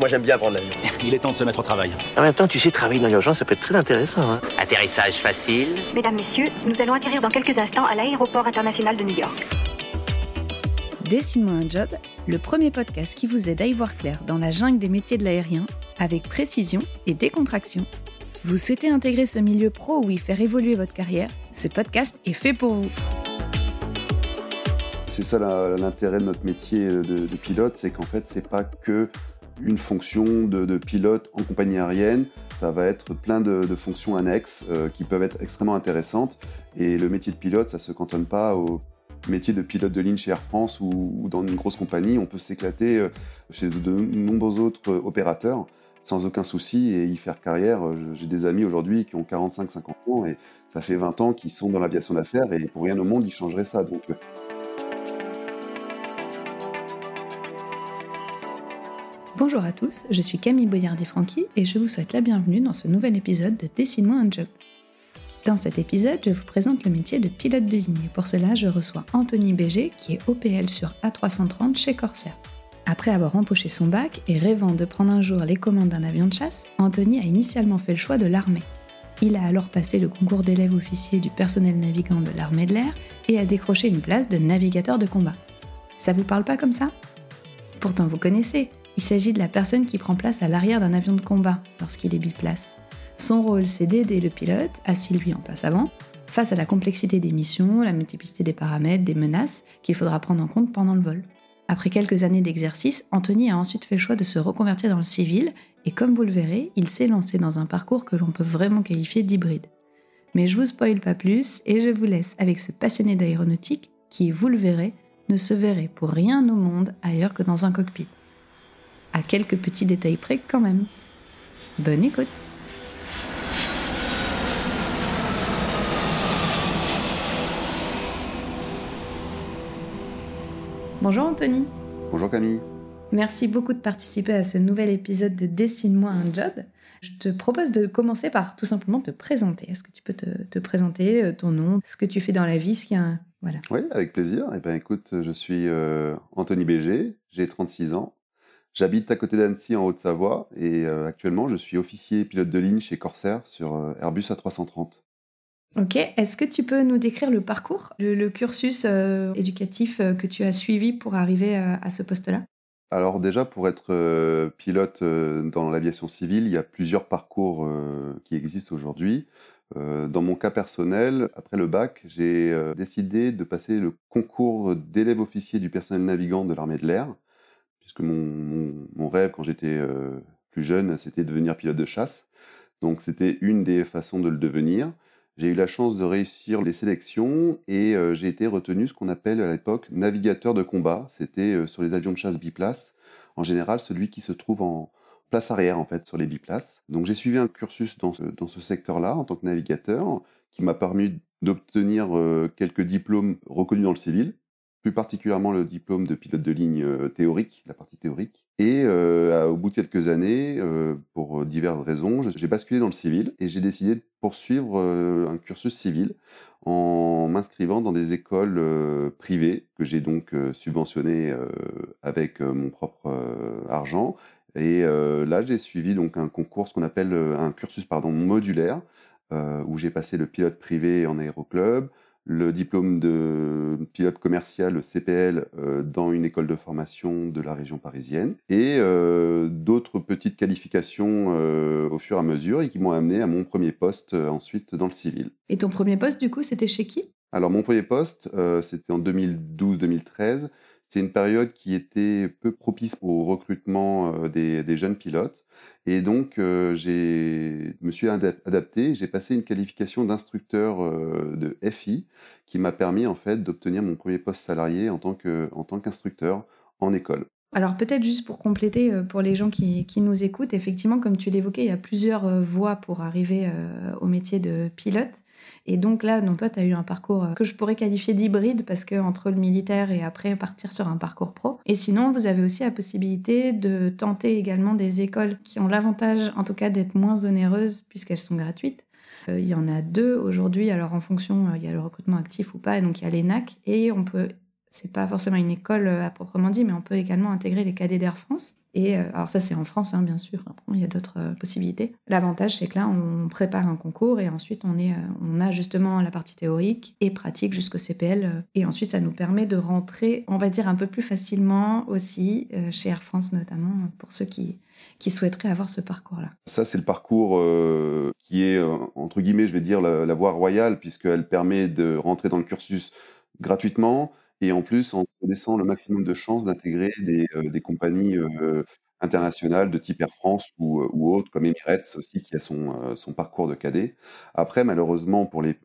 Moi, j'aime bien prendre l'avion. Il est temps de se mettre au travail. En même temps, tu sais, travailler dans l'urgence, ça peut être très intéressant. Hein. Atterrissage facile. Mesdames, Messieurs, nous allons atterrir dans quelques instants à l'aéroport international de New York. Dessine-moi un job, le premier podcast qui vous aide à y voir clair dans la jungle des métiers de l'aérien, avec précision et décontraction. Vous souhaitez intégrer ce milieu pro ou y faire évoluer votre carrière? Ce podcast est fait pour vous. C'est ça l'intérêt de notre métier de, pilote, c'est qu'en fait, c'est pas que une fonction de, pilote en compagnie aérienne. Ça va être plein de, fonctions annexes euh, qui peuvent être extrêmement intéressantes. Et le métier de pilote, ça se cantonne pas au métier de pilote de ligne chez Air France ou, dans une grosse compagnie. On peut s'éclater euh, chez de nombreux autres opérateurs sans aucun souci et y faire carrière. J'ai des amis aujourd'hui qui ont 45-50 ans et ça fait 20 ans qu'ils sont dans l'aviation d'affaires et pour rien au monde ils changeraient ça. Donc, euh, Bonjour à tous, je suis Camille Boyardi-Franqui et je vous souhaite la bienvenue dans ce nouvel épisode de Dessine-moi un job. Dans cet épisode, je vous présente le métier de pilote de ligne. Pour cela, je reçois Anthony Béger, qui est OPL sur A330 chez Corsair. Après avoir empoché son bac et rêvant de prendre un jour les commandes d'un avion de chasse, Anthony a initialement fait le choix de l'armée. Il a alors passé le concours d'élève officier du personnel navigant de l'armée de l'air et a décroché une place de navigateur de combat. Ça vous parle pas comme ça? Pourtant vous connaissez, il s'agit de la personne qui prend place à l'arrière d'un avion de combat lorsqu'il est biplace. Son rôle, c'est d'aider le pilote, assis lui en place avant, face à la complexité des missions, la multiplicité des paramètres, des menaces qu'il faudra prendre en compte pendant le vol. Après quelques années d'exercice, Anthony a ensuite fait le choix de se reconvertir dans le civil, et comme vous le verrez, il s'est lancé dans un parcours que l'on peut vraiment qualifier d'hybride. Mais je vous spoil pas plus, et je vous laisse avec ce passionné d'aéronautique qui, vous le verrez, ne se verrait pour rien au monde ailleurs que dans un cockpit à quelques petits détails près quand même. Bonne écoute Bonjour Anthony. Bonjour Camille. Merci beaucoup de participer à ce nouvel épisode de Dessine-moi un job. Je te propose de commencer par tout simplement te présenter. Est-ce que tu peux te, présenter, euh, ton nom, ce que tu fais dans la vie, ce qu'il y a Voilà. Oui, avec plaisir. Eh ben, écoute, je suis euh, Anthony Béger, j'ai 36 ans. J'habite à côté d'Annecy en Haute-Savoie et euh, actuellement je suis officier pilote de ligne chez Corsair sur euh, Airbus A330. Ok, est-ce que tu peux nous décrire le parcours, le, cursus euh, éducatif que tu as suivi pour arriver à ce poste-là? Alors déjà pour être pilote dans l'aviation civile, il y a plusieurs parcours qui existent aujourd'hui. dans mon cas personnel, après le bac, j'ai décidé de passer le concours d'élève officier du personnel navigant de l'armée de l'air puisque mon, rêve quand j'étais euh, plus jeune, c'était de devenir pilote de chasse. Donc c'était une des façons de le devenir. J'ai eu la chance de réussir les sélections et euh, j'ai été retenu ce qu'on appelle à l'époque navigateur de combat. C'était euh, sur les avions de chasse biplace. En général, celui qui se trouve en place arrière, en fait, sur les biplaces. Donc j'ai suivi un cursus dans ce secteur-là en tant que navigateur qui m'a permis d'obtenir quelques diplômes reconnus dans le civil plus particulièrement le diplôme de pilote de ligne euh, théorique, la partie théorique. Et euh, au bout de quelques années, euh, pour diverses raisons, j'ai basculé dans le civil et j'ai décidé de poursuivre un cursus civil en m'inscrivant dans des écoles privées que j'ai donc subventionnées avec mon propre argent. Et là, j'ai suivi donc un concours, ce qu'on appelle un cursus pardon modulaire, où j'ai passé le pilote privé en aéroclub, le diplôme de pilote commercial CPL euh, dans une école de formation de la région parisienne et euh, d'autres petites qualifications euh, au fur et à mesure et qui m'ont amené à mon premier poste ensuite dans le civil. Et ton premier poste du coup c'était chez qui? Alors mon premier poste c'était en 2012-2013. C'est une période qui était peu propice au recrutement des jeunes pilotes. Et donc, euh, je me suis adapté, j'ai passé une qualification d'instructeur euh, de FI qui m'a permis en fait d'obtenir mon premier poste salarié en tant qu'instructeur en école. Alors peut-être juste pour compléter, euh, pour les gens qui, nous écoutent, effectivement, comme tu l'évoquais, il y a plusieurs euh, voies pour arriver euh, au métier de pilote. Et donc là, donc toi, tu as eu un parcours que je pourrais qualifier d'hybride parce que entre le militaire et après partir sur un parcours pro. Et sinon, vous avez aussi la possibilité de tenter également des écoles qui ont l'avantage, en tout cas, d'être moins onéreuses puisqu'elles sont gratuites. il y en a deux aujourd'hui, alors en fonction, il y a le recrutement actif ou pas, et donc il y a l'ENAC, et on peut c'est pas forcément une école euh, à proprement dit, mais on peut également intégrer les cadets d'Air France. Et euh, alors ça, c'est en France, hein, bien sûr. Il y a d'autres euh, possibilités. L'avantage, c'est que là, on prépare un concours et ensuite, on, est, on a justement la partie théorique et pratique jusqu'au CPL. et ensuite, ça nous permet de rentrer, on va dire, un peu plus facilement aussi, chez Air France notamment, pour ceux qui, qui souhaiteraient avoir ce parcours-là. Ça, c'est le parcours qui est, entre guillemets, je vais dire, la, la voie royale, puisqu'elle permet de rentrer dans le cursus gratuitement et en plus en laissant le maximum de chances d'intégrer des, euh, compagnies euh, internationales de type Air France ou, euh, autres, comme Emirates aussi, qui a son, parcours de cadet. Après, malheureusement, pour les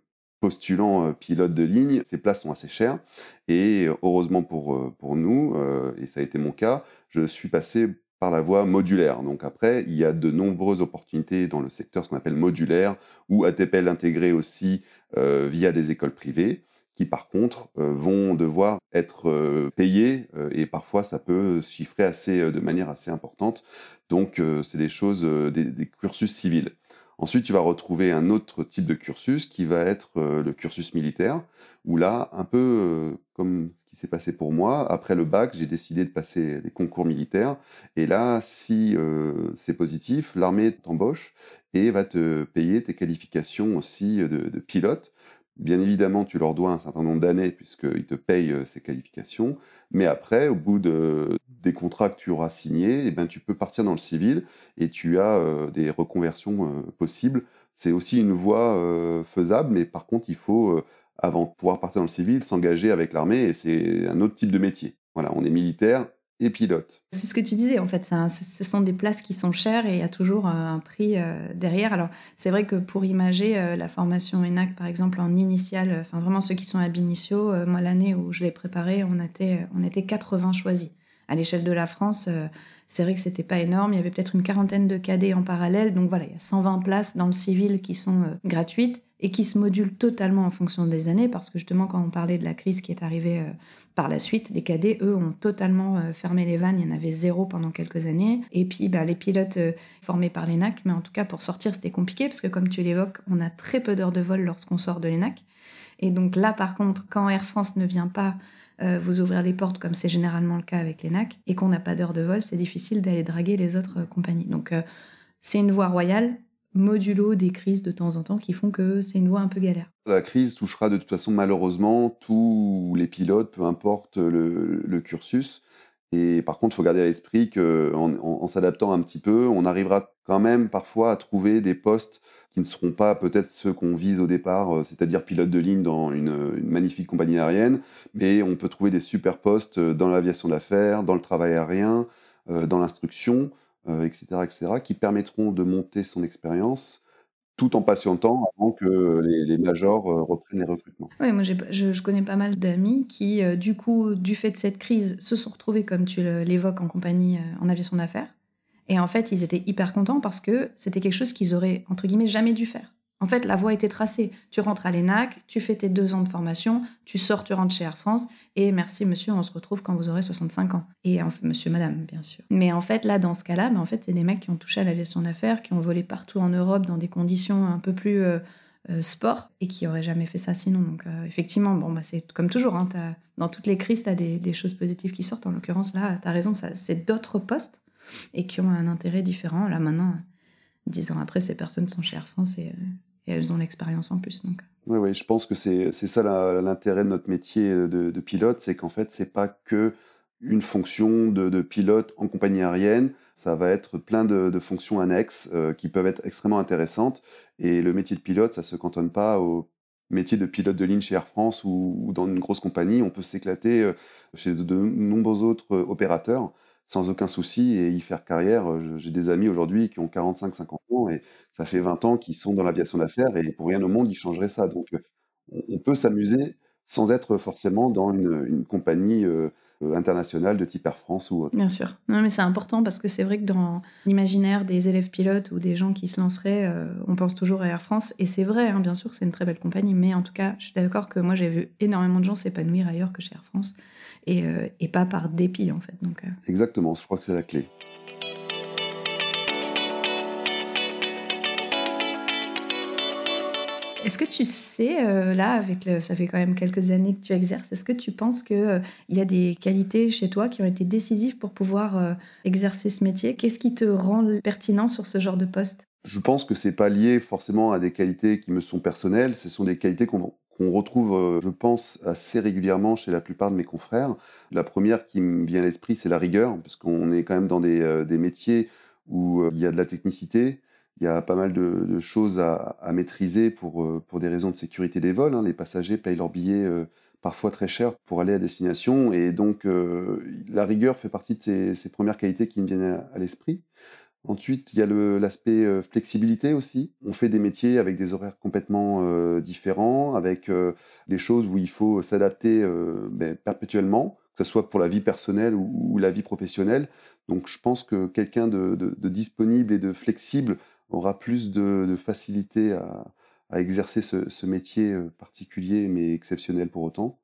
postulants pilotes de ligne, ces places sont assez chères. Et heureusement pour, pour nous, et ça a été mon cas, je suis passé par la voie modulaire. Donc après, il y a de nombreuses opportunités dans le secteur, ce qu'on appelle modulaire, ou ATPL intégré aussi via des écoles privées qui par contre euh, vont devoir être euh, payés euh, et parfois ça peut chiffrer assez de manière assez importante. Donc c'est des choses, des, cursus civils. Ensuite, tu vas retrouver un autre type de cursus qui va être le cursus militaire, où là, un peu comme ce qui s'est passé pour moi, après le bac, j'ai décidé de passer les concours militaires. Et là, si c'est positif, l'armée t'embauche et va te payer tes qualifications aussi de, de pilote Bien évidemment, tu leur dois un certain nombre d'années puisqu'ils te payent euh, ces qualifications. Mais après, au bout de, des contrats que tu auras signés, eh ben, tu peux partir dans le civil et tu as euh, des reconversions euh, possibles. C'est aussi une voie faisable, mais par contre, il faut, avant de pouvoir partir dans le civil, s'engager avec l'armée et c'est un autre type de métier. Voilà, on est militaire, C'est ce que tu disais, en fait, ce sont des places qui sont chères et il y a toujours euh, un prix euh, derrière. Alors, c'est vrai que pour imager euh, la formation ENAC, par exemple, en initiale, enfin vraiment ceux qui sont à Binicio, moi, l'année où je l'ai préparé, on était, on était 80 choisis. À l'échelle de la France, c'est vrai que c'était pas énorme. Il y avait peut-être une quarantaine de cadets en parallèle. Donc voilà, il y a 120 places dans le civil qui sont gratuites et qui se modulent totalement en fonction des années, parce que justement, quand on parlait de la crise qui est arrivée euh, par la suite, les cadets, eux, ont totalement euh, fermé les vannes, il y en avait zéro pendant quelques années. Et puis, bah, les pilotes euh, formés par l'ENAC, mais en tout cas, pour sortir, c'était compliqué, parce que comme tu l'évoques, on a très peu d'heures de vol lorsqu'on sort de l'ENAC. Et donc là, par contre, quand Air France ne vient pas vous ouvrir les portes, comme c'est généralement le cas avec l'ENAC, et qu'on n'a pas d'heures de vol, c'est difficile d'aller draguer les autres compagnies. Donc, c'est une voie royale, modulo des crises de temps en temps qui font que c'est une voie un peu galère. La crise touchera de toute façon malheureusement tous les pilotes, peu importe le, cursus. Et par contre, il faut garder à l'esprit qu'en en, s'adaptant un petit peu, on arrivera quand même parfois à trouver des postes qui ne seront pas peut-être ceux qu'on vise au départ, euh, c'est-à-dire pilote de ligne dans une, magnifique compagnie aérienne, mais on peut trouver des super postes dans l'aviation d'affaires, dans le travail aérien, euh, dans l'instruction etc., euh, etc., qui permettront de monter son expérience tout en patientant avant que les, majors euh, reprennent les recrutements. Oui, moi je, connais pas mal d'amis qui, euh, du coup, du fait de cette crise, se sont retrouvés, comme tu l'évoques, en compagnie en aviation d'affaires. Et en fait, ils étaient hyper contents parce que c'était quelque chose qu'ils auraient, entre guillemets, jamais dû faire. En fait, la voie était tracée. Tu rentres à l'ENAC, tu fais tes deux ans de formation, tu sors, tu rentres chez Air France, et merci monsieur, on se retrouve quand vous aurez 65 ans. Et en fait, monsieur, madame, bien sûr. Mais en fait, là, dans ce cas-là, ben, en fait, c'est des mecs qui ont touché à l'aviation d'affaires, qui ont volé partout en Europe dans des conditions un peu plus euh, euh, sport, et qui auraient jamais fait ça sinon. Donc, euh, effectivement, bon, bah, c'est comme toujours, hein, dans toutes les crises, tu as des, choses positives qui sortent. En l'occurrence, là, tu as raison, c'est d'autres postes, et qui ont un intérêt différent. Là, maintenant dix ans après, ces personnes sont chez Air France et, elles ont l'expérience en plus. Donc. Oui, oui, je pense que c'est ça l'intérêt de notre métier de, pilote, c'est qu'en fait, c'est pas que une fonction de, pilote en compagnie aérienne, ça va être plein de, fonctions annexes euh, qui peuvent être extrêmement intéressantes. Et le métier de pilote, ça se cantonne pas au métier de pilote de ligne chez Air France ou, dans une grosse compagnie. On peut s'éclater euh, chez de nombreux autres euh, opérateurs sans aucun souci et y faire carrière. J'ai des amis aujourd'hui qui ont 45-50 ans et ça fait 20 ans qu'ils sont dans l'aviation d'affaires et pour rien au monde, ils changeraient ça. Donc, on peut s'amuser sans être forcément dans une, compagnie internationale de type Air France ou autre. Bien sûr. Non, mais c'est important parce que c'est vrai que dans l'imaginaire des élèves pilotes ou des gens qui se lanceraient, on pense toujours à Air France. Et c'est vrai, hein, bien sûr, c'est une très belle compagnie. Mais en tout cas, je suis d'accord que moi, j'ai vu énormément de gens s'épanouir ailleurs que chez Air France. Euh, et, pas par dépit en fait. Donc, euh. Exactement, je crois que c'est la clé. Est-ce que tu sais, euh, là, avec le, ça fait quand même quelques années que tu exerces, est-ce que tu penses qu'il euh, y a des qualités chez toi qui ont été décisives pour pouvoir euh, exercer ce métier? Qu'est-ce qui te rend pertinent sur ce genre de poste? Je pense que c'est pas lié forcément à des qualités qui me sont personnelles, ce sont des qualités qu'on retrouve, je pense, assez régulièrement chez la plupart de mes confrères. La première qui me vient à l'esprit, c'est la rigueur, parce qu'on est quand même dans des métiers où il y a de la technicité, il y a pas mal de, de choses à, à, maîtriser pour, euh, pour des raisons de sécurité des vols. Hein. Les passagers payent leur billet euh, parfois très cher pour aller à destination. Et donc, euh, la rigueur fait partie de ces, ces, premières qualités qui me viennent à, à l'esprit. Ensuite, il y a l'aspect euh, flexibilité aussi. On fait des métiers avec des horaires complètement euh, différents, avec des choses où il faut s'adapter ben, perpétuellement, que ce soit pour la vie personnelle ou, ou, la vie professionnelle. Donc, je pense que quelqu'un de, de, de disponible et de flexible aura plus de, de facilité à, à, exercer ce, ce, métier euh, particulier mais exceptionnel pour autant.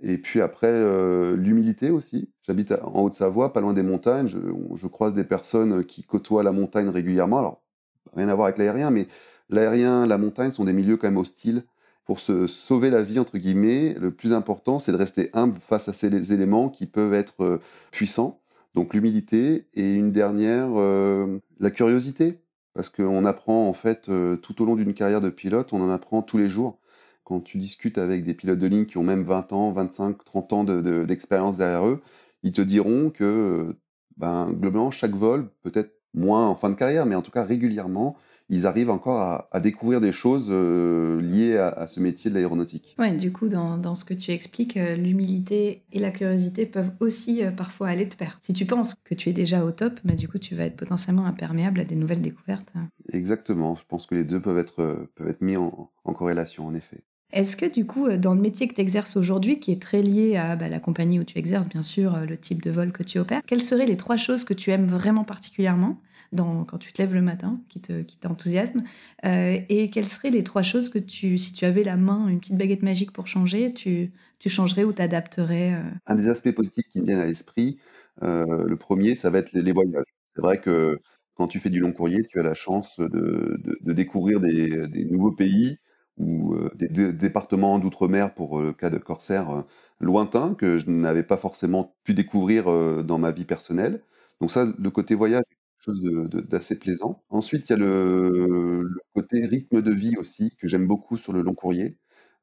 Et puis après, euh, l'humilité aussi. J'habite en Haute-Savoie, pas loin des montagnes. Je, je, croise des personnes qui côtoient la montagne régulièrement. Alors, rien à voir avec l'aérien, mais l'aérien, la montagne sont des milieux quand même hostiles. Pour se sauver la vie, entre guillemets, le plus important, c'est de rester humble face à ces éléments qui peuvent être euh, puissants. Donc l'humilité et une dernière, euh, la curiosité parce qu'on apprend en fait euh, tout au long d'une carrière de pilote, on en apprend tous les jours. Quand tu discutes avec des pilotes de ligne qui ont même 20 ans, 25, 30 ans d'expérience de, de, derrière eux, ils te diront que euh, ben, globalement, chaque vol, peut-être moins en fin de carrière, mais en tout cas régulièrement, ils arrivent encore à, à découvrir des choses euh, liées à, à, ce métier de l'aéronautique. Ouais, du coup, dans, dans, ce que tu expliques, euh, l'humilité et la curiosité peuvent aussi euh, parfois aller de pair. Si tu penses que tu es déjà au top, bah, du coup, tu vas être potentiellement imperméable à des nouvelles découvertes. Exactement. Je pense que les deux peuvent être, peuvent être mis en, en corrélation, en effet. Est-ce que du coup, dans le métier que tu exerces aujourd'hui, qui est très lié à bah, la compagnie où tu exerces, bien sûr, le type de vol que tu opères, quelles seraient les trois choses que tu aimes vraiment particulièrement dans, quand tu te lèves le matin, qui t'enthousiasment qui euh, Et quelles seraient les trois choses que tu, si tu avais la main, une petite baguette magique pour changer, tu, tu changerais ou t'adapterais euh... Un des aspects positifs qui me viennent à l'esprit, euh, le premier, ça va être les, voyages. C'est vrai que quand tu fais du long courrier, tu as la chance de, découvrir des, nouveaux pays ou euh, des, départements d'outre-mer pour le cas de Corsair euh, lointains que je n'avais pas forcément pu découvrir euh, dans ma vie personnelle. Donc ça, le côté voyage chose d'assez plaisant. Ensuite, il y a le, côté rythme de vie aussi, que j'aime beaucoup sur le long courrier,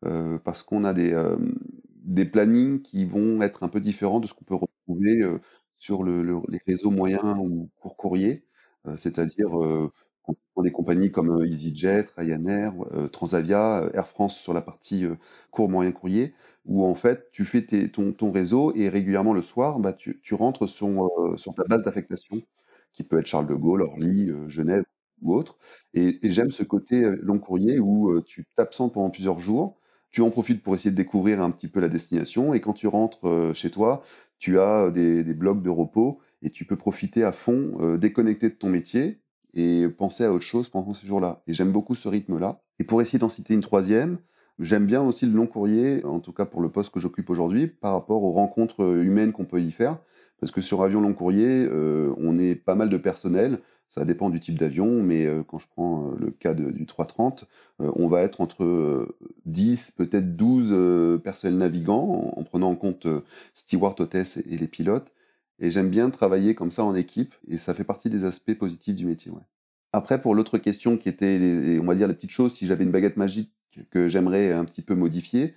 euh, parce qu'on a des, euh, des plannings qui vont être un peu différents de ce qu'on peut retrouver euh, sur le, le, les réseaux moyens ou court courrier, c'est-à-dire des compagnies comme EasyJet, Ryanair, Transavia, Air France sur la partie court moyen courrier, où en fait tu fais ton, réseau et régulièrement le soir, bah, tu, rentres sur, ta base d'affectation qui peut être Charles de Gaulle, Orly, euh, Genève ou autre. Et, j'aime ce côté euh, long courrier où euh, tu t'absentes pendant plusieurs jours, tu en profites pour essayer de découvrir un petit peu la destination, et quand tu rentres chez toi, tu as des, des blocs de repos et tu peux profiter à fond, euh, déconnecter de ton métier et penser à autre chose pendant ces jours-là. Et j'aime beaucoup ce rythme-là. Et pour essayer d'en citer une troisième, j'aime bien aussi le long courrier, en tout cas pour le poste que j'occupe aujourd'hui, par rapport aux rencontres humaines qu'on peut y faire. Parce que sur avion long courrier, euh, on est pas mal de personnel. Ça dépend du type d'avion, mais euh, quand je prends euh, le cas de, du 330, euh, on va être entre 10, peut-être 12 personnels navigants, en, en, prenant en compte steward, hôtesse et, les pilotes. Et j'aime bien travailler comme ça en équipe, et ça fait partie des aspects positifs du métier. Après, pour l'autre question qui était, on va dire, les petites choses, si j'avais une baguette magique que j'aimerais un petit peu modifier,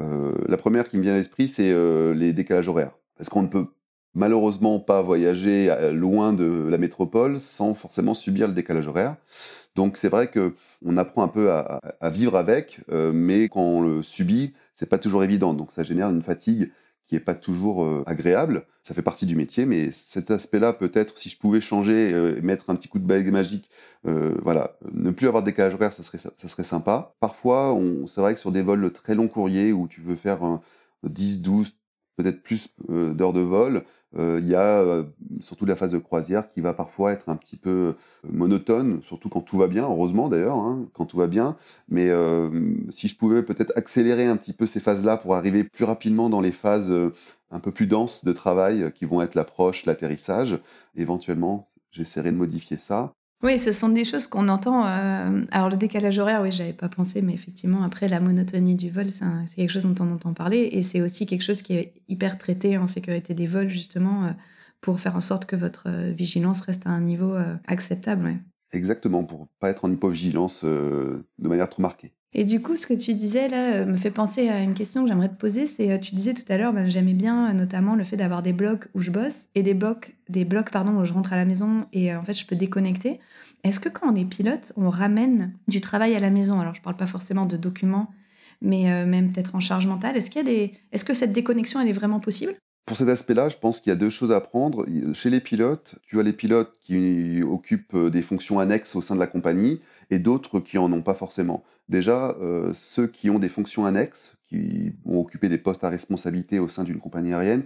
la première qui me vient à l'esprit, c'est les décalages horaires. Parce qu'on ne peut malheureusement pas voyager euh, loin de la métropole sans forcément subir le décalage horaire. Donc c'est vrai que on apprend un peu à, à vivre avec, euh, mais quand on le subit, c'est pas toujours évident. Donc ça génère une fatigue qui est pas toujours euh, agréable. Ça fait partie du métier, mais cet aspect-là, peut-être, si je pouvais changer euh, et mettre un petit coup de bague magique, euh, voilà, ne plus avoir de décalage horaire, ça serait, ça serait sympa. Parfois, c'est vrai que sur des vols très long courriers où tu veux faire un 10, 12, peut-être plus euh, d'heures de vol, euh, il y a euh, surtout la phase de croisière qui va parfois être un petit peu monotone, surtout quand tout va bien, heureusement d'ailleurs, hein, quand tout va bien. Mais si je pouvais peut-être accélérer un petit peu ces phases-là pour arriver plus rapidement dans les phases un peu plus denses de travail qui vont être l'approche, l'atterrissage, éventuellement, j'essaierai de modifier ça. Oui, ce sont des choses qu'on entend. euh, alors, le décalage horaire, oui, j'avais pas pensé, mais effectivement, après, la monotonie du vol, c'est quelque chose dont on entend parler. Et c'est aussi quelque chose qui est hyper traité en sécurité des vols, justement, euh, pour faire en sorte que votre euh, vigilance reste à un niveau acceptable. Exactement, pour pas être en hypovigilance de manière trop marquée. Et du coup, ce que tu disais là euh, me fait penser à une question que j'aimerais te poser. C'est, euh, tu disais tout à l'heure, ben, j'aimais bien euh, notamment le fait d'avoir des blocs où je bosse et des blocs, des blocs pardon, où je rentre à la maison et en fait je peux déconnecter. Est-ce que quand on est pilote, on ramène du travail à la maison? Alors je parle pas forcément de documents, mais même peut-être en charge mentale. Est-ce qu'il y a des, est-ce que cette déconnexion elle est vraiment possible? Pour cet aspect-là, je pense qu'il y a deux choses à prendre. Chez les pilotes, tu as les pilotes qui occupent euh, des fonctions annexes au sein de la compagnie et d'autres qui en ont pas forcément. Déjà, euh, ceux qui ont des fonctions annexes, qui vont occuper des postes à responsabilité au sein d'une compagnie aérienne,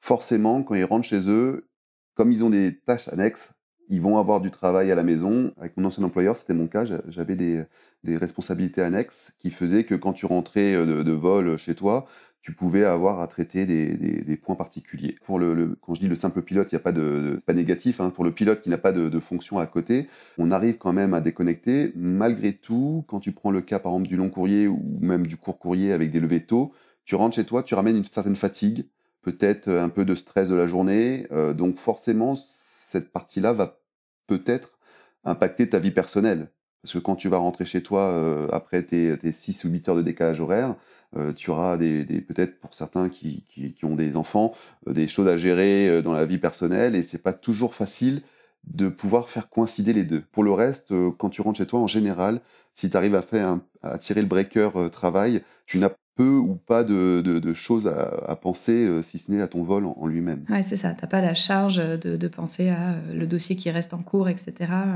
forcément, quand ils rentrent chez eux, comme ils ont des tâches annexes, ils vont avoir du travail à la maison. Avec mon ancien employeur, c'était mon cas, j'a- j'avais des, responsabilités annexes qui faisaient que quand tu rentrais euh, de vol chez toi, tu pouvais avoir à traiter des, points particuliers. Pour le, quand je dis le simple pilote, il n'y a pas de, pas négatif. hein. Pour le pilote qui n'a pas de, de fonction à côté, on arrive quand même à déconnecter. Malgré tout, quand tu prends le cas par exemple du long courrier ou même du court courrier avec des levées tôt, tu rentres chez toi, tu ramènes une certaine fatigue, peut-être un peu de stress de la journée. euh, donc forcément, cette partie-là va peut-être impacter ta vie personnelle. Parce que quand tu vas rentrer chez toi euh, après tes, tes 6 ou 8 heures de décalage horaire, euh, tu auras des, peut-être pour certains qui, qui, qui ont des enfants, euh, des choses à gérer dans la vie personnelle et c'est pas toujours facile de pouvoir faire coïncider les deux. Pour le reste, quand tu rentres chez toi, en général, si tu arrives à faire un- à tirer le breaker travail, tu n'as peu ou pas de, de- de choses à, à penser, euh, si ce n'est à ton vol en, en lui-même. Ouais, c'est ça. T'as pas la charge de, de penser à euh, le dossier qui reste en cours, etc.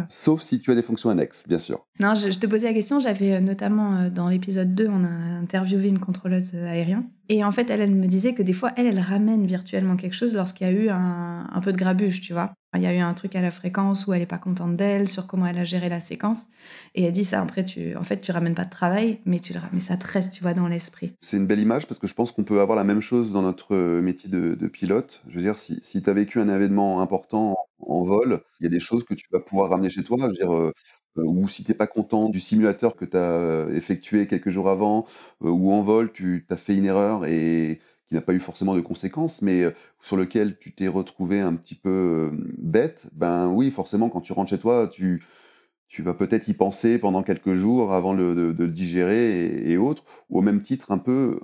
Sauf si tu as des fonctions annexes, bien sûr. Non, je, je te posais la question. J'avais euh, notamment euh, dans l'épisode 2, on a interviewé une contrôleuse euh, aérienne. Et en fait, elle, me disait que des fois, elle, elle ramène virtuellement quelque chose lorsqu'il y a eu un, peu de grabuge, tu vois. Il y a eu un truc à la fréquence où elle est pas contente d'elle, sur comment elle a géré la séquence. Et elle dit ça, après, tu, en fait, tu ramènes pas de travail, mais, tu, ça te reste, tu vois, dans l'esprit. C'est une belle image parce que je pense qu'on peut avoir la même chose dans notre euh, métier de, pilote. Je veux dire, si, si tu as vécu un événement important en vol, il y a des choses que tu vas pouvoir ramener chez toi. Je veux dire, euh, ou si t'es pas content du simulateur que tu as effectué quelques jours avant, euh, ou en vol, tu as fait une erreur et qui n'a pas eu forcément de conséquences, mais euh, sur lequel tu t'es retrouvé un petit peu euh, bête, ben oui, forcément, quand tu rentres chez toi, tu, tu vas peut-être y penser pendant quelques jours avant de, de le digérer et, et autres. Ou au même titre, un peu,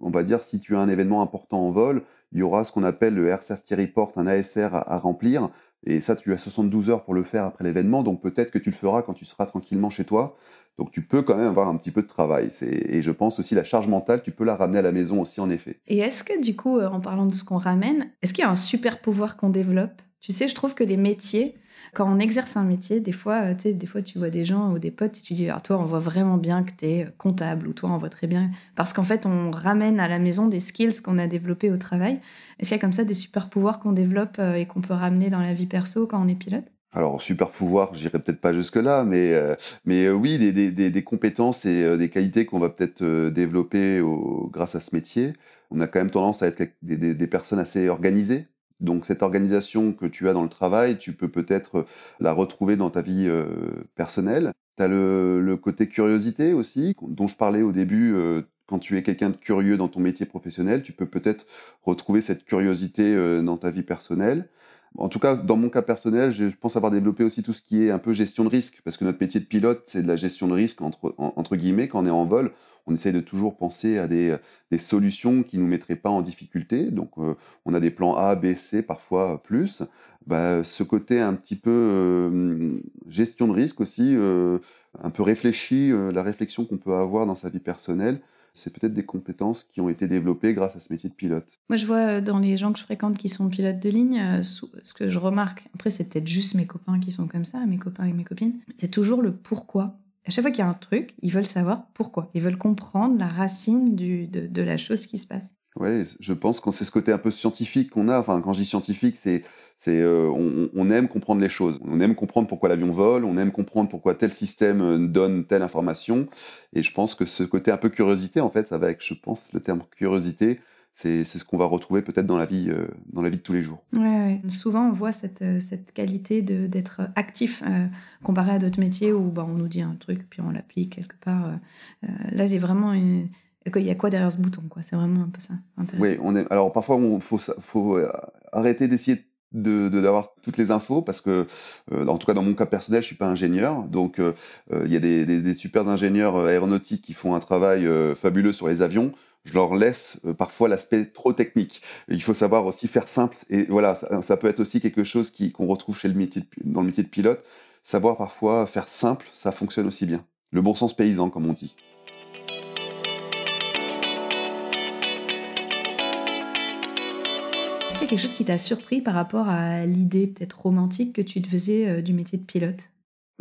on va dire, si tu as un événement important en vol, il y aura ce qu'on appelle le Air Safety Report, un ASR à remplir. Et ça, tu as 72 heures pour le faire après l'événement. Donc peut-être que tu le feras quand tu seras tranquillement chez toi. Donc tu peux quand même avoir un petit peu de travail. Et je pense aussi la charge mentale, tu peux la ramener à la maison aussi, en effet. Et est-ce que du coup, euh, en parlant de ce qu'on ramène, est-ce qu'il y a un super pouvoir qu'on développe? Tu sais, je trouve que les métiers, quand on exerce un métier, des fois, euh, tu sais, des fois tu vois des gens ou des potes et tu dis, alors toi, on voit vraiment bien que tu es comptable ou toi, on voit très bien. Parce qu'en fait, on ramène à la maison des skills qu'on a développés au travail. Est-ce qu'il y a comme ça des super pouvoirs qu'on développe euh, et qu'on peut ramener dans la vie perso quand on est pilote? Alors, super pouvoir, j'irai peut-être pas jusque-là, mais, euh, mais euh, oui, des, des, compétences et euh, des qualités qu'on va peut-être euh, développer au- grâce à ce métier. On a quand même tendance à être des personnes assez organisées. Donc, cette organisation que tu as dans le travail, tu peux peut-être euh, la retrouver dans ta vie euh, personnelle. Tu as le, côté curiosité aussi, dont je parlais au début. euh, quand tu es quelqu'un de curieux dans ton métier professionnel, tu peux peut-être retrouver cette curiosité dans ta vie personnelle. En tout cas, dans mon cas personnel, je pense avoir développé aussi tout ce qui est un peu gestion de risque, parce que notre métier de pilote, c'est de la gestion de risque, entre, en- entre guillemets, quand on est en vol. On essaye de toujours penser à des, des solutions qui nous mettraient pas en difficulté. Donc, euh, on a des plans A, B, C, parfois plus. Bah, ce côté un petit peu euh, gestion de risque aussi, euh, un peu réfléchi, euh, la réflexion qu'on peut avoir dans sa vie personnelle, c'est peut-être des compétences qui ont été développées grâce à ce métier de pilote. Moi, je vois euh, dans les gens que je fréquente qui sont pilotes de ligne, euh, ce que je remarque, après, c'est peut-être juste mes copains qui sont comme ça, mes copains et mes copines, c'est toujours le pourquoi. À chaque fois qu'il y a un truc, ils veulent savoir pourquoi. Ils veulent comprendre la racine de la chose qui se passe. Ouais, je pense que c'est ce côté un peu scientifique qu'on a. Enfin, quand je dis scientifique, c'est, c'est, euh, on, aime comprendre les choses. On aime comprendre pourquoi l'avion vole. On aime comprendre pourquoi tel système euh, donne telle information. Et je pense que ce côté un peu curiosité, en fait, ça va avec, je pense, le terme curiosité, c'est ce qu'on va retrouver peut-être dans la vie euh, dans la vie de tous les jours. Ouais, Souvent, on voit cette, euh, cette qualité d'être actif euh, comparé à d'autres métiers où bah, on nous dit un truc puis on l'applique quelque part. là, c'est vraiment une... Il y a quoi derrière ce bouton C'est vraiment un peu ça. Oui, on est. Alors parfois, il faut, faut arrêter d'essayer de d'avoir toutes les infos parce que en tout cas dans mon cas personnel je suis pas ingénieur donc il y a des, des, des, super ingénieurs aéronautiques qui font un travail fabuleux sur les avions je leur laisse euh, parfois l'aspect trop technique. il faut savoir aussi faire simple. Et voilà, ça, peut être aussi quelque chose qu'on retrouve chez le métier dans le métier de pilote. Savoir parfois faire simple, ça fonctionne aussi bien. Le bon sens paysan, comme on dit. Quelque chose qui t'a surpris par rapport à l'idée peut-être romantique que tu te faisais euh, du métier de pilote?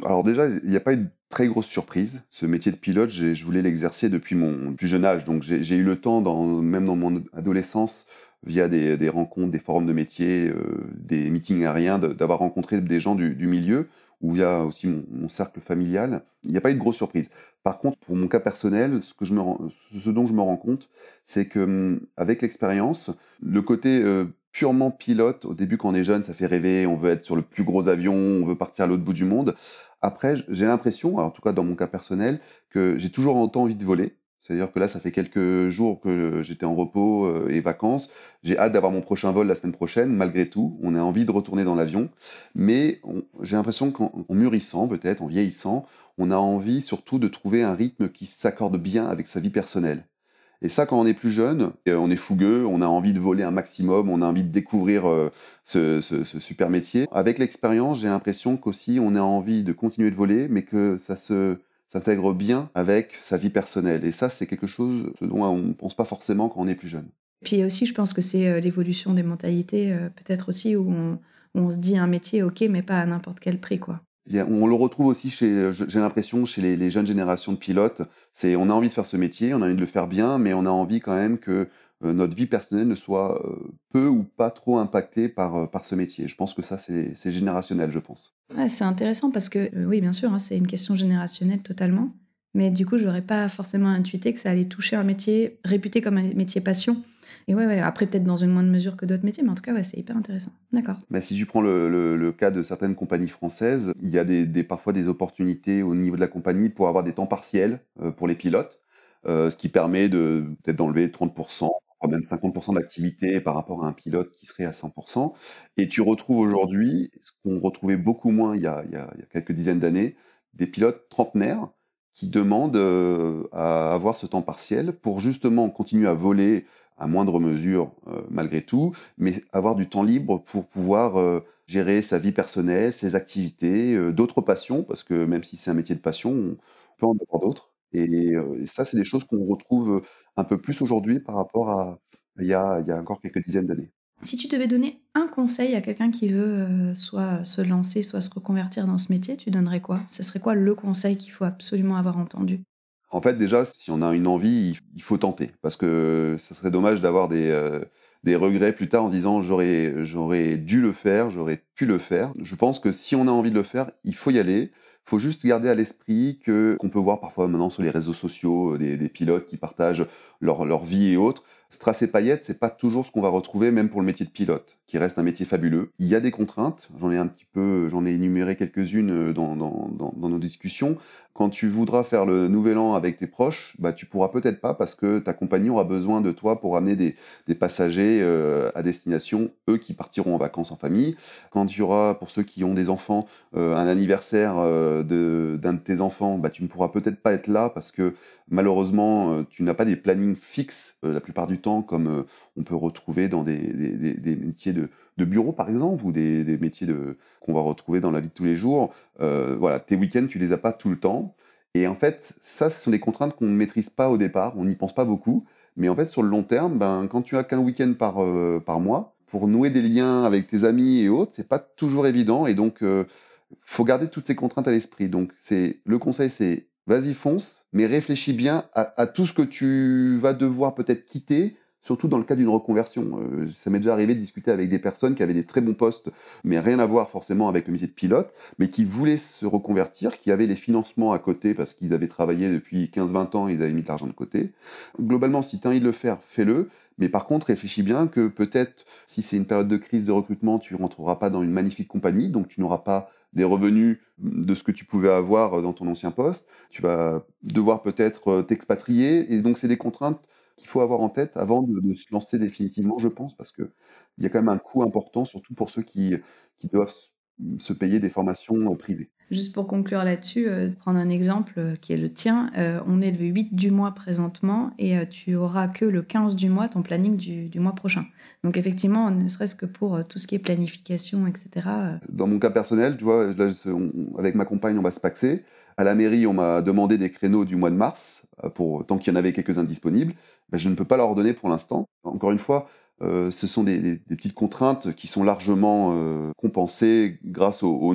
Alors déjà, il n'y a pas une très grosse surprise. Ce métier de pilote, je voulais l'exercer depuis mon plus jeune âge. Donc j'ai eu le temps, dans, même dans mon adolescence, via des, rencontres, des forums de métier, euh, des meetings aériens, d'avoir rencontré des gens du, milieu, où il y a aussi mon, cercle familial. Il n'y a pas eu de grosse surprise. Par contre, pour mon cas personnel, ce, que je me, ce dont je me rends compte, c'est que hum, avec l'expérience, le côté euh, purement pilote, au début quand on est jeune, ça fait rêver, on veut être sur le plus gros avion, on veut partir à l'autre bout du monde. Après, j'ai l'impression, en tout cas dans mon cas personnel, que j'ai toujours autant envie de voler. C'est-à-dire que là, ça fait quelques jours que j'étais en repos euh, et vacances. J'ai hâte d'avoir mon prochain vol la semaine prochaine. Malgré tout, on a envie de retourner dans l'avion. Mais j'ai l'impression qu'en mûrissant, peut-être, en vieillissant, on a envie surtout de trouver un rythme qui s'accorde bien avec sa vie personnelle. Et ça, quand on est plus jeune, euh, on est fougueux, on a envie de voler un maximum, on a envie de découvrir euh, ce, super métier. Avec l'expérience, j'ai l'impression qu'aussi on a envie de continuer de voler, mais que ça se s'intègre bien avec sa vie personnelle. Et ça, c'est quelque chose dont on ne pense pas forcément quand on est plus jeune. Puis aussi, je pense que c'est euh, l'évolution des mentalités, peut-être aussi, où on, où on, se dit un métier, ok, mais pas à n'importe quel prix, quoi. On le retrouve aussi chez, j'ai l'impression, chez les, jeunes générations de pilotes. C'est, on a envie de faire ce métier, on a envie de le faire bien, mais on a envie quand même que euh, notre vie personnelle ne soit euh, peu ou pas trop impactée par, euh, par ce métier. Je pense que ça, c'est, générationnel, je pense. c'est intéressant parce que, oui, bien sûr, hein, c'est une question générationnelle totalement. Mais du coup, je n'aurais pas forcément intuité que ça allait toucher un métier réputé comme un métier passion. Et ouais, après, peut-être dans une moindre mesure que d'autres métiers, mais en tout cas, ouais, c'est hyper intéressant. D'accord. Mais si tu prends le, cas de certaines compagnies françaises, il y a parfois des opportunités au niveau de la compagnie pour avoir des temps partiels euh, pour les pilotes, euh, ce qui permet de peut-être d'enlever 30%, même 50% d'activité par rapport à un pilote qui serait à 100%. Et tu retrouves aujourd'hui, ce qu'on retrouvait beaucoup moins il y a quelques dizaines d'années, des pilotes trentenaires qui demandent euh, à avoir ce temps partiel pour justement continuer à voler à moindre mesure euh, malgré tout, mais avoir du temps libre pour pouvoir euh, gérer sa vie personnelle, ses activités, euh, d'autres passions, parce que même si c'est un métier de passion, on peut en avoir d'autres. Et, ça, c'est des choses qu'on retrouve un peu plus aujourd'hui par rapport à il y, a, il y a encore quelques dizaines d'années. Si tu devais donner un conseil à quelqu'un qui veut soit se lancer, soit se reconvertir dans ce métier, tu donnerais quoi? Ce serait quoi le conseil qu'il faut absolument avoir entendu? En fait, déjà, si on a une envie, il faut tenter. Parce que ce serait dommage d'avoir des, euh, des regrets plus tard en se disant j'aurais, j'aurais dû le faire, j'aurais pu le faire. Je pense que si on a envie de le faire, il faut y aller. Il faut juste garder à l'esprit que qu'on peut voir parfois maintenant sur les réseaux sociaux euh, des, des pilotes qui partagent leur, leur vie et autres. Strass et paillettes, c'est pas toujours ce qu'on va retrouver, même pour le métier de pilote, qui reste un métier fabuleux. Il y a des contraintes. J'en ai un petit peu, j'en ai énuméré quelques-unes euh, dans, nos discussions. Quand tu voudras faire le nouvel an avec tes proches, bah tu pourras peut-être pas parce que ta compagnie aura besoin de toi pour amener des, passagers euh, à destination, eux qui partiront en vacances en famille. Quand tu auras, pour ceux qui ont des enfants, euh, un anniversaire d'un de tes enfants, bah tu ne pourras peut-être pas être là parce que malheureusement tu n'as pas des plannings fixes la plupart du temps, comme euh, on peut retrouver dans des, métiers de, bureau, par exemple, ou des, métiers de, qu'on va retrouver dans la vie de tous les jours. Euh, voilà, tes week-ends, tu les as pas tout le temps. Et en fait, ça, ce sont des contraintes qu'on ne maîtrise pas au départ, on n'y pense pas beaucoup. Mais en fait, sur le long terme, ben, quand tu as qu'un week-end par, euh, mois, pour nouer des liens avec tes amis et autres, c'est pas toujours évident. Et donc, il faut garder toutes ces contraintes à l'esprit. Donc, c'est le conseil, c'est vas-y fonce, mais réfléchis bien à, tout ce que tu vas devoir peut-être quitter surtout dans le cas d'une reconversion. Euh, ça m'est déjà arrivé de discuter avec des personnes qui avaient des très bons postes, mais rien à voir forcément avec le métier de pilote, mais qui voulaient se reconvertir, qui avaient les financements à côté parce qu'ils avaient travaillé depuis 15-20 ans, ils avaient mis de l'argent de côté. Globalement, si tu as envie de le faire, fais-le, Mais par contre, réfléchis bien que peut-être, si c'est une période de crise de recrutement, tu rentreras pas dans une magnifique compagnie, donc tu n'auras pas des revenus de ce que tu pouvais avoir dans ton ancien poste. Tu vas devoir peut-être t'expatrier, et donc c'est des contraintes qu'il faut avoir en tête avant de, se lancer définitivement, je pense, parce que il y a quand même un coût important, surtout pour ceux qui, qui doivent se payer des formations privées. Juste pour conclure là-dessus, euh, prendre un exemple euh, qui est le tien. Euh, on est le 8 du mois présentement et euh, tu auras que le 15 du mois ton planning du, du mois prochain. Donc effectivement, ne serait-ce que pour euh, tout ce qui est planification, etc. euh, Dans mon cas personnel, tu vois, là, je- on- avec ma compagne, on va se paxer. À la mairie, on m'a demandé des créneaux du mois de mars, euh, pour tant qu'il y en avait quelques-uns disponibles. Ben, je ne peux pas leur donner pour l'instant. Encore une fois, euh, ce sont des, petites contraintes qui sont largement euh, compensées grâce aux, aux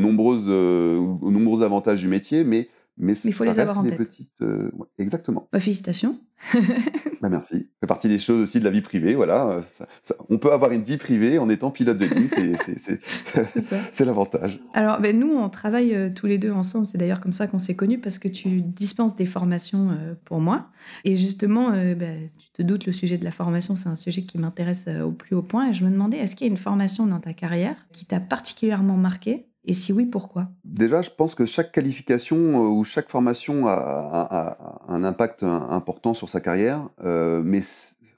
euh, aux nombreux avantages du métier, mais mais, il faut ça les avoir en des tête. petites. euh, ouais, exactement. bah, félicitations. Bah, merci. Ça fait partie des choses aussi de la vie privée. Voilà. Euh, ça- ça- on peut avoir une vie privée en étant pilote de ligne. c'est- l'avantage. Alors, ben, nous, on travaille euh, tous les deux ensemble. C'est d'ailleurs comme ça qu'on s'est connus parce que tu dispenses des formations euh, pour moi. Et justement, ben, tu te doutes, le sujet de la formation, c'est un sujet qui m'intéresse au plus haut point. Et je me demandais, est-ce qu'il y a une formation dans ta carrière qui t'a particulièrement marqué? Et si oui, pourquoi? Déjà, je pense que chaque qualification euh, ou chaque formation a, un impact important sur sa carrière, euh, mais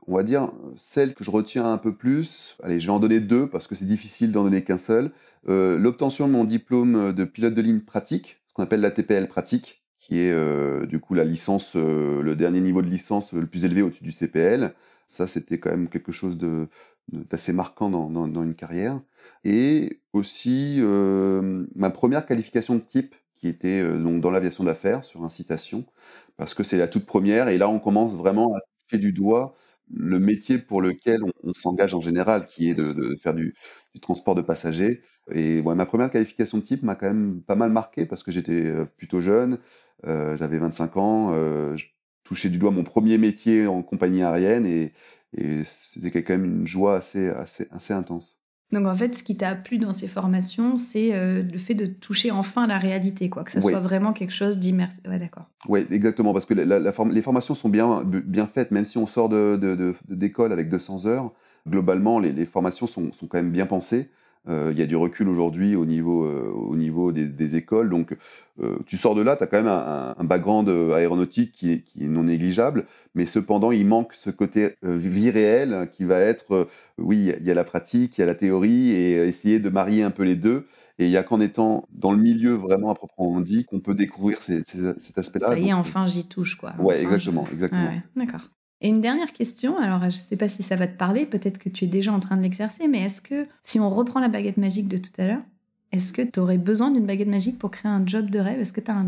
on va dire celle que je retiens un peu plus. Allez, je vais en donner deux parce que c'est difficile d'en donner qu'un seul. Euh, L'obtention de mon diplôme de pilote de ligne pratique, ce qu'on appelle la TPL pratique, qui est du coup la licence, le dernier niveau de licence le plus élevé au-dessus du CPL. Ça, c'était quand même quelque chose de- d'assez marquant dans, dans- une carrière. Et aussi euh, ma première qualification de type, qui était euh, donc dans l'aviation d'affaires sur incitation, parce que c'est la toute première. Et là, on commence vraiment à toucher du doigt le métier pour lequel on, s'engage en général, qui est de, faire du, transport de passagers. Et ouais, ma première qualification de type m'a quand même pas mal marqué parce que j'étais euh, plutôt jeune, j'avais 25 ans, je touchais du doigt mon premier métier en compagnie aérienne et, et c'était quand même une joie assez, assez, assez intense. Donc, en fait, ce qui t'a plu dans ces formations, c'est euh, le fait de toucher enfin la réalité, quoi. Que ça Oui. soit vraiment quelque chose d'immersif. Ouais, d'accord. Oui, exactement, parce que la- la- les formations sont bien, bien faites, même si on sort de, de- de- d'école avec 200 heures, globalement, les, les formations sont, sont quand même bien pensées. Euh, Il y a du recul aujourd'hui au niveau, euh, au niveau des, des écoles, donc euh, tu sors de là, tu as quand même un, un background aéronautique qui est, qui est non négligeable, mais cependant, il manque ce côté vie réelle qui va être, oui, il y a- la pratique, il y a la théorie, et essayer de marier un peu les deux. Et il y a qu'en étant dans le milieu vraiment à proprement dit qu'on peut découvrir ces- ces- cet aspect-là. Ça y est, Donc, enfin, j'y touche, quoi. Ouais, Enfin, exactement, exactement. Ouais, D'accord. Et une dernière question, alors je ne sais pas si ça va te parler, peut-être que tu es déjà en train de l'exercer, mais est-ce que, si on reprend la baguette magique de tout à l'heure, est-ce que tu aurais besoin d'une baguette magique pour créer un job de rêve? Est-ce que tu as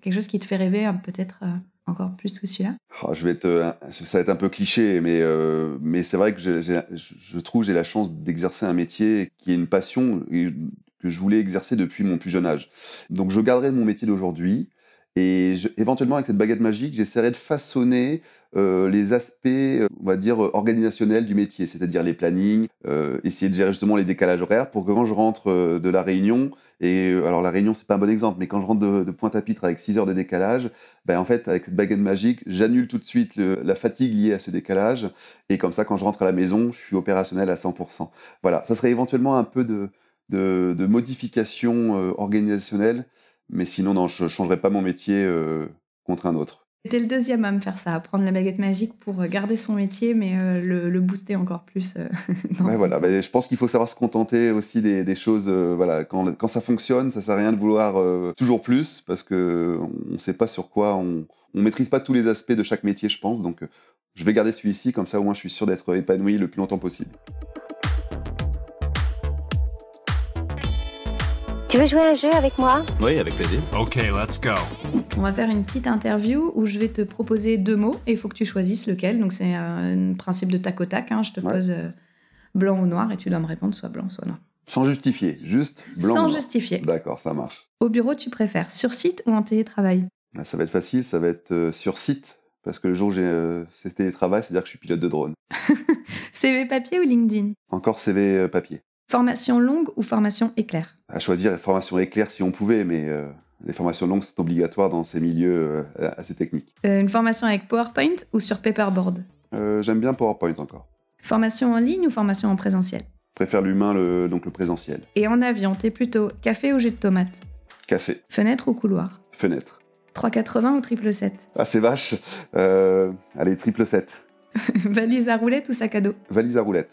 quelque chose qui te fait rêver euh, peut-être euh, encore plus que celui-là? Je être, euh, ça va être un peu cliché, mais, c'est vrai que j'ai- je je trouve j'ai la chance d'exercer un métier qui est une passion que je voulais exercer depuis mon plus jeune âge. Donc je garderai mon métier d'aujourd'hui et je- éventuellement avec cette baguette magique, j'essaierai de façonner euh, les aspects, euh, on va dire, euh, organisationnels du métier, c'est-à-dire les plannings, euh, essayer de gérer justement les décalages horaires pour que quand je rentre euh, de la réunion, et alors la réunion c'est pas un bon exemple, mais quand je rentre de, de Pointe-à-Pitre avec 6 heures de décalage, ben en fait avec cette baguette magique, j'annule tout de suite le- la fatigue liée à ce décalage, et comme ça quand je rentre à la maison, je suis opérationnel à 100%. Voilà, ça serait éventuellement un peu de, de, de modification euh, organisationnelle, mais sinon non, je changerai pas mon métier euh, contre un autre. C'était le deuxième à me faire ça, à prendre la baguette magique pour euh, garder son métier, mais euh, le, le booster encore plus. euh, Ouais, voilà, ben, je pense qu'il faut savoir se contenter aussi des, des choses. euh, voilà, quand, quand ça fonctionne, ça sert à rien de vouloir toujours plus parce que on ne sait pas sur quoi on, on maîtrise pas tous les aspects de chaque métier, je pense. Donc, je vais garder celui-ci comme ça, au moins, je suis sûr d'être épanoui le plus longtemps possible. Tu veux jouer à un jeu avec moi Oui, avec plaisir. Okay, let's go. On va faire une petite interview où je vais te proposer deux mots et il faut que tu choisisses lequel. Donc c'est euh, un principe de tac au tac. hein. Je te Ouais. pose euh, blanc ou noir et tu dois me répondre soit blanc, soit noir. Sans justifier, juste blanc. Sans ou noir. justifier. D'accord, ça marche. Au bureau, tu préfères sur site ou en télétravail? Ben, Ça va être facile, ça va être euh, sur site parce que le jour où j'ai euh, c'est télétravail, c'est-à-dire que je suis pilote de drone. CV papier ou LinkedIn? Encore CV papier. Formation longue ou formation éclair? À choisir, formation éclair si on pouvait, mais euh, les formations longues sont obligatoires dans ces milieux euh, assez techniques. Euh, Une formation avec PowerPoint ou sur Paperboard? J'aime bien PowerPoint encore. Formation en ligne ou formation en présentiel? Préfère l'humain, le, donc le présentiel. Et en avion, t'es plutôt café ou jus de tomate? Café, Fenêtre ou couloir? Fenêtre. 380 ou triple 7 Ah, c'est vache. Allez, triple 7. Valise à roulette ou sac à dos? Valise à roulette.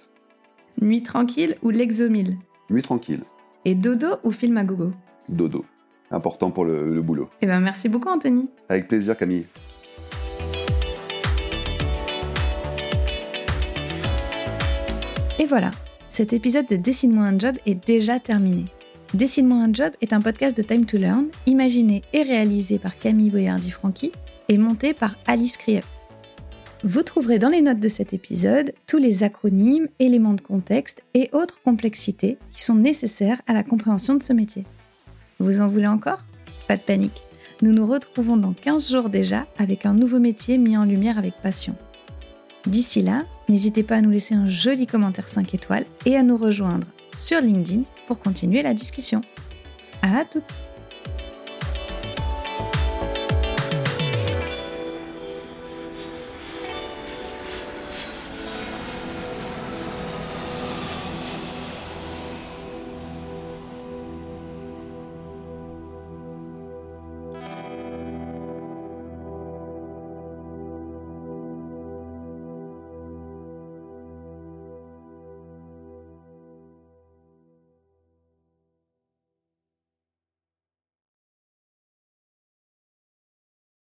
Nuit tranquille ou l'exomile Nuit tranquille. Et dodo ou film à gogo Dodo. Important pour le, le boulot. Eh ben merci beaucoup Anthony. Avec plaisir, Camille. Et voilà, cet épisode de Dessine-moi un job est déjà terminé. Dessine-moi un job est un podcast de Time to Learn, imaginé et réalisé par Camille Boyardi-Franqui et monté par Alice Krief. Vous trouverez dans les notes de cet épisode tous les acronymes, éléments de contexte et autres complexités qui sont nécessaires à la compréhension de ce métier. Vous en voulez encore? Pas de panique. Nous nous retrouvons dans 15 jours déjà avec un nouveau métier mis en lumière avec passion. D'ici là, n'hésitez pas à nous laisser un joli commentaire 5 étoiles et à nous rejoindre sur LinkedIn pour continuer la discussion. À toutes